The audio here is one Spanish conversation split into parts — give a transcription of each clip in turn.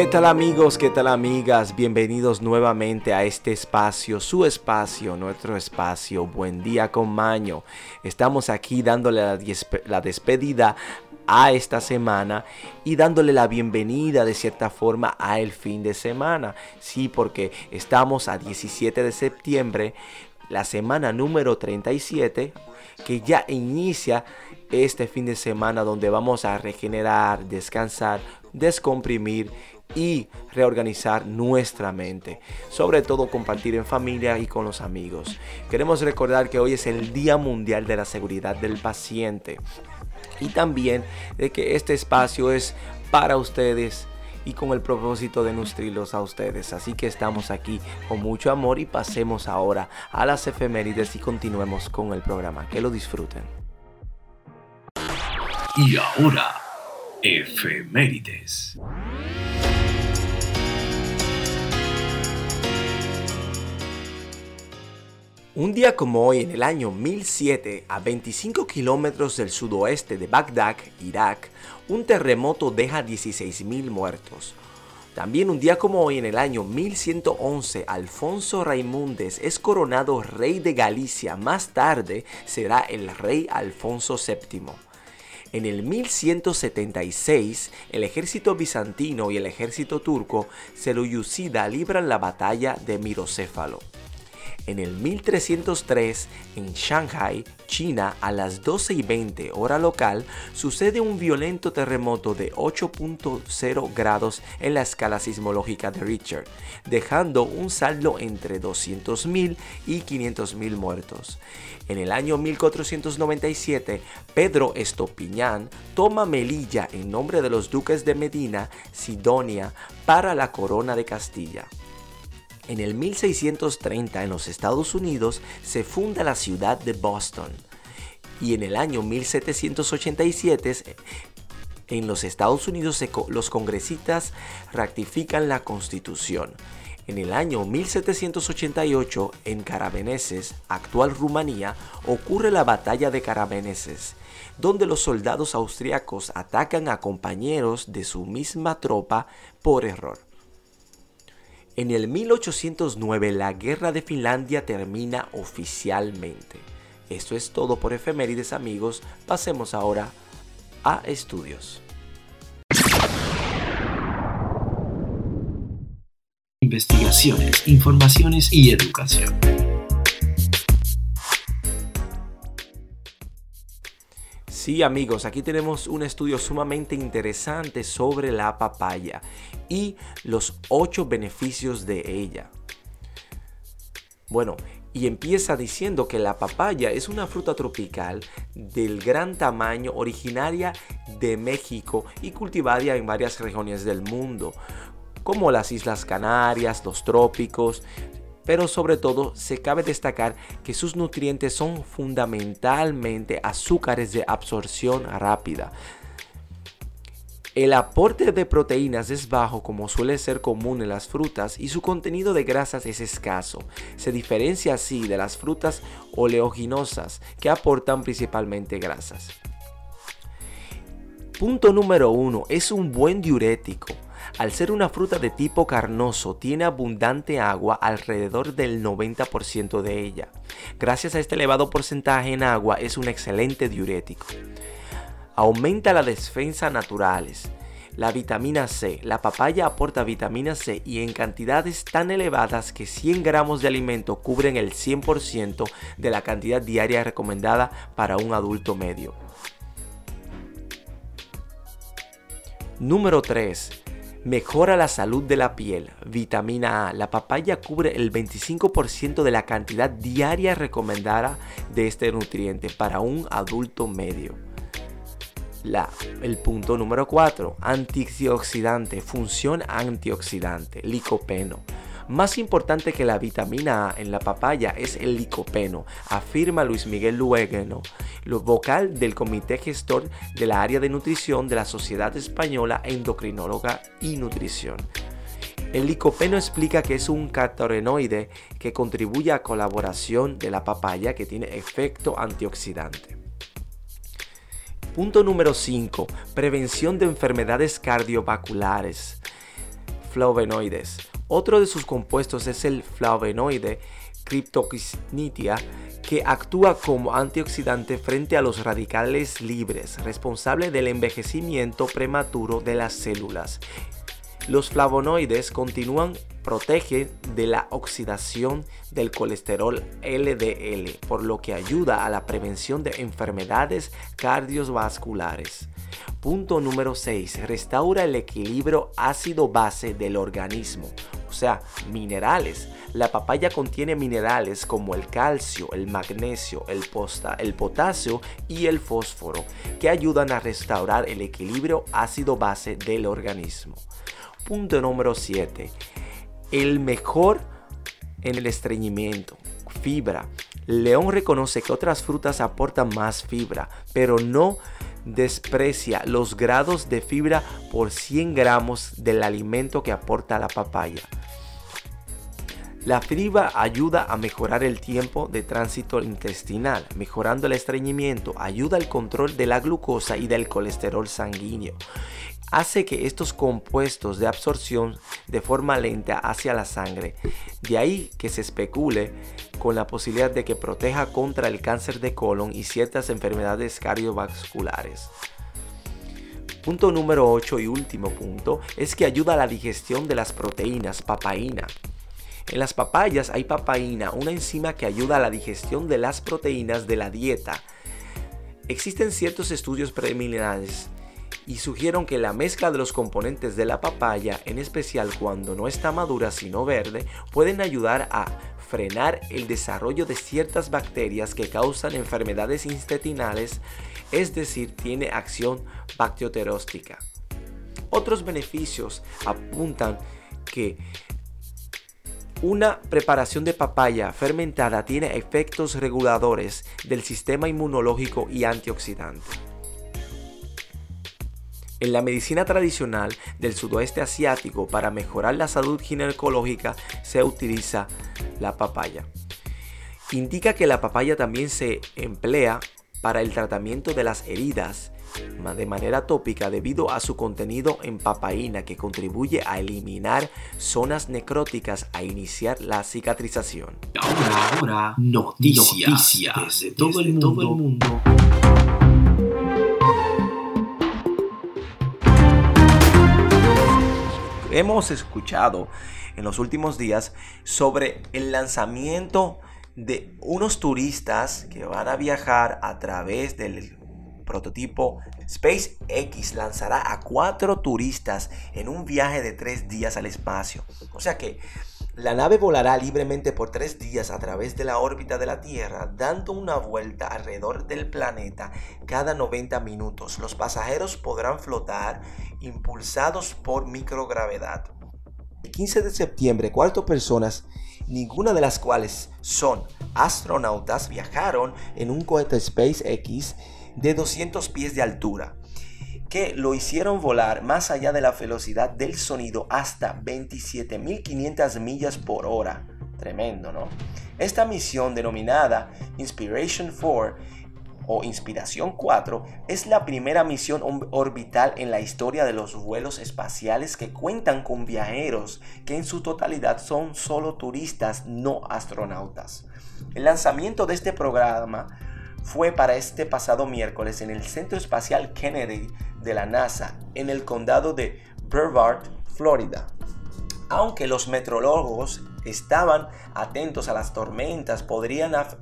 ¿Qué tal amigos? ¿Qué tal amigas? Bienvenidos nuevamente a este espacio, su espacio, nuestro espacio. Buen día con Maño. Estamos aquí dándole la, despedida a esta semana y dándole la bienvenida de cierta forma a el fin de semana. Sí, porque estamos a 17 de septiembre, la semana número 37, que ya inicia este fin de semana donde vamos a regenerar, descansar, descomprimir y reorganizar nuestra mente. Sobre todo compartir en familia y con los amigos. Queremos recordar que hoy es el Día Mundial de la Seguridad del Paciente. Y también de que este espacio es para ustedes y con el propósito de nutrirlos a ustedes. Así que estamos aquí con mucho amor y pasemos ahora a las efemérides y continuemos con el programa. Que lo disfruten. Y ahora, efemérides. Un día como hoy, en el año 1007, a 25 kilómetros del sudoeste de Bagdad, Irak, un terremoto deja 16.000 muertos. También un día como hoy, en el año 1111, Alfonso Raimundes es coronado rey de Galicia. Más tarde será el rey Alfonso VII. En el 1176, el ejército bizantino y el ejército turco seluyucida libran la batalla de Mirocéfalo. En el 1303, en Shanghai, China, a las 12 y 20 hora local, sucede un violento terremoto de 8.0 grados en la escala sismológica de Richter, dejando un saldo entre 200.000 y 500.000 muertos. En el año 1497, Pedro Estopiñán toma Melilla en nombre de los duques de Medina, Sidonia, para la corona de Castilla. En el 1630 en los Estados Unidos se funda la ciudad de Boston y en el año 1787 en los Estados Unidos los congresistas ratifican la constitución. En el año 1788 en Carabeneses, actual Rumanía, ocurre la batalla de Carabeneses, donde los soldados austriacos atacan a compañeros de su misma tropa por error. En el 1809 la guerra de Finlandia termina oficialmente. Esto es todo por efemérides amigos, pasemos ahora a estudios. Investigaciones, informaciones y educación. Sí amigos, aquí tenemos un estudio sumamente interesante sobre la papaya y los 8 beneficios de ella. Bueno, y empieza diciendo que la papaya es una fruta tropical del gran tamaño originaria de México y cultivada en varias regiones del mundo, como las Islas Canarias, los trópicos, pero sobre todo se cabe destacar que sus nutrientes son fundamentalmente azúcares de absorción rápida. El aporte de proteínas es bajo como suele ser común en las frutas y su contenido de grasas es escaso. Se diferencia así de las frutas oleaginosas que aportan principalmente grasas. Punto número 1. Es un buen diurético. Al ser una fruta de tipo carnoso, tiene abundante agua alrededor del 90% de ella. Gracias a este elevado porcentaje en agua es un excelente diurético. Aumenta la defensa naturales. La vitamina C. La papaya aporta vitamina C y en cantidades tan elevadas que 100 gramos de alimento cubren el 100% de la cantidad diaria recomendada para un adulto medio. Número 3. Mejora la salud de la piel. Vitamina A. La papaya cubre el 25% de la cantidad diaria recomendada de este nutriente para un adulto medio. La, el punto número 4. Antioxidante. Función antioxidante. Licopeno. Más importante que la vitamina A en la papaya es el licopeno, afirma Luis Miguel Luegueno, vocal del Comité Gestor de la Área de Nutrición de la Sociedad Española Endocrinóloga y Nutrición. El licopeno explica que es un catorenoide que contribuye a colaboración de la papaya que tiene efecto antioxidante. Punto número 5. Prevención de enfermedades cardiovasculares. flavonoides. Otro de sus compuestos es el flavonoide Cryptoxynitia, que actúa como antioxidante frente a los radicales libres, responsable del envejecimiento prematuro de las células. Los flavonoides continúan protegen de la oxidación del colesterol LDL, por lo que ayuda a la prevención de enfermedades cardiovasculares. Punto número 6. Restaura el equilibrio ácido-base del organismo, o sea, minerales. La papaya contiene minerales como el calcio, el magnesio, el, posta, el potasio y el fósforo, que ayudan a restaurar el equilibrio ácido-base del organismo. Punto número 7. El mejor en el estreñimiento. Fibra. León reconoce que otras frutas aportan más fibra, pero no desprecia los grados de fibra por 100 gramos del alimento que aporta la papaya. La fibra ayuda a mejorar el tiempo de tránsito intestinal, mejorando el estreñimiento, ayuda al control de la glucosa y del colesterol sanguíneo. Hace que estos compuestos de absorción de forma lenta hacia la sangre. De ahí que se especule con la posibilidad de que proteja contra el cáncer de colon y ciertas enfermedades cardiovasculares. Punto número 8 y último punto es que ayuda a la digestión de las proteínas, papaína. En las papayas hay papaína, una enzima que ayuda a la digestión de las proteínas de la dieta. Existen ciertos estudios preliminares y sugieren que la mezcla de los componentes de la papaya, en especial cuando no está madura sino verde, pueden ayudar a frenar el desarrollo de ciertas bacterias que causan enfermedades intestinales, es decir, tiene acción bacterioteróstica. Otros beneficios apuntan que una preparación de papaya fermentada tiene efectos reguladores del sistema inmunológico y antioxidante. En la medicina tradicional del sudoeste asiático para mejorar la salud ginecológica se utiliza la papaya. Indica que la papaya también se emplea para el tratamiento de las heridas de manera tópica debido a su contenido en papaína que contribuye a eliminar zonas necróticas a iniciar la cicatrización. Ahora, ahora noticias, desde, todo, el mundo. Hemos escuchado en los últimos días sobre el lanzamiento de unos turistas que van a viajar a través del prototipo SpaceX lanzará a cuatro turistas en un viaje de tres días al espacio. O sea que la nave volará libremente por tres días a través de la órbita de la Tierra, dando una vuelta alrededor del planeta cada 90 minutos. Los pasajeros podrán flotar impulsados por microgravedad. El 15 de septiembre, cuatro personas, ninguna de las cuales son astronautas, viajaron en un cohete SpaceX de 200 pies de altura, que lo hicieron volar más allá de la velocidad del sonido hasta 27.500 millas por hora. Tremendo, ¿no? Esta misión denominada Inspiration 4 o Inspiración 4 es la primera misión orbital en la historia de los vuelos espaciales que cuentan con viajeros que en su totalidad son solo turistas, no astronautas. El lanzamiento de este programa fue para este pasado miércoles en el Centro Espacial Kennedy de la NASA en el condado de Brevard, Florida. Aunque los meteorólogos estaban atentos a las tormentas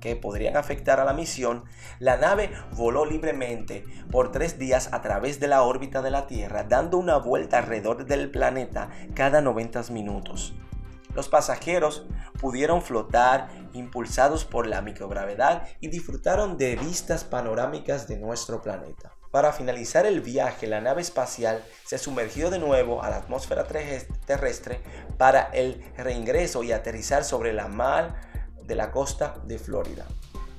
que podrían afectar a la misión, la nave voló libremente por tres días a través de la órbita de la Tierra, dando una vuelta alrededor del planeta cada 90 minutos. Los pasajeros pudieron flotar impulsados por la microgravedad y disfrutaron de vistas panorámicas de nuestro planeta. Para finalizar el viaje, la nave espacial se sumergió de nuevo a la atmósfera terrestre para el reingreso y aterrizar sobre la mar de la costa de Florida.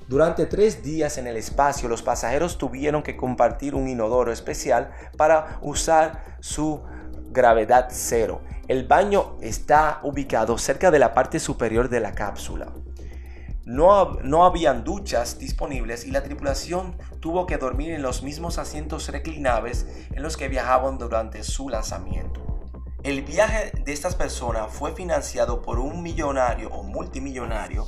Durante tres días en el espacio, los pasajeros tuvieron que compartir un inodoro especial para usar su gravedad cero. El baño está ubicado cerca de la parte superior de la cápsula. No, no, habían duchas disponibles y la tripulación tuvo que dormir en los mismos asientos reclinables en los que viajaban durante su lanzamiento. El viaje de estas personas fue financiado por un millonario o multimillonario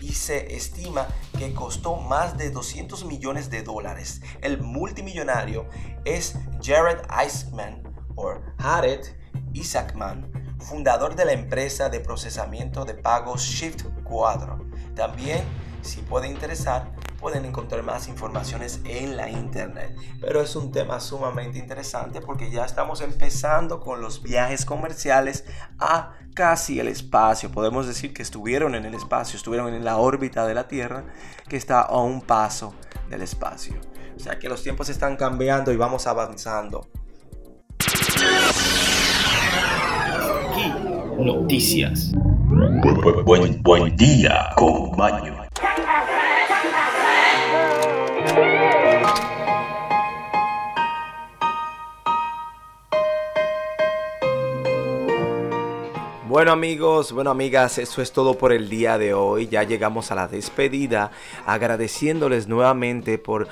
y se estima que costó más de 200 millones de dólares. El multimillonario es Jared Isaacman o Jared Isaacman, fundador de la empresa de procesamiento de pagos Shift 4. También, si puede interesar, pueden encontrar más informaciones en la internet. Pero es un tema sumamente interesante porque ya estamos empezando con los viajes comerciales a casi el espacio. Podemos decir que estuvieron en el espacio, estuvieron en la órbita de la Tierra, que está a un paso del espacio. O sea que los tiempos están cambiando y vamos avanzando. Noticias. Buen, buen, día con baño. Bueno amigos, bueno amigas, eso es todo por el día de hoy. Ya llegamos a la despedida, agradeciéndoles nuevamente por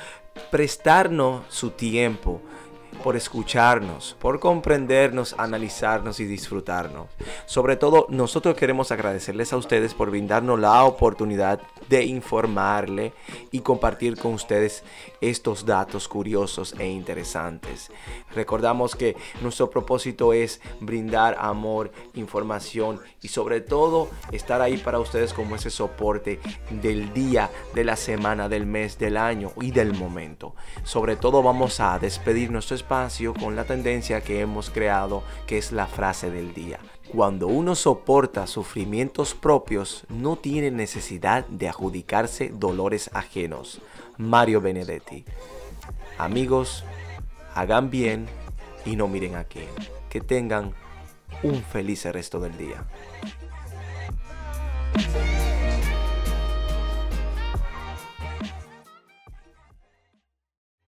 prestarnos su tiempo por escucharnos, por comprendernos, analizarnos y disfrutarnos. Sobre todo, nosotros queremos agradecerles a ustedes por brindarnos la oportunidad de informarle y compartir con ustedes estos datos curiosos e interesantes. Recordamos que nuestro propósito es brindar amor, información y sobre todo estar ahí para ustedes como ese soporte del día, de la semana, del mes, del año y del momento. Sobre todo vamos a despedir nuestro con la tendencia que hemos creado, que es la frase del día. Cuando uno soporta sufrimientos propios, no tiene necesidad de adjudicarse dolores ajenos. Mario Benedetti. Amigos, hagan bien y no miren a quién. Que tengan un feliz resto del día.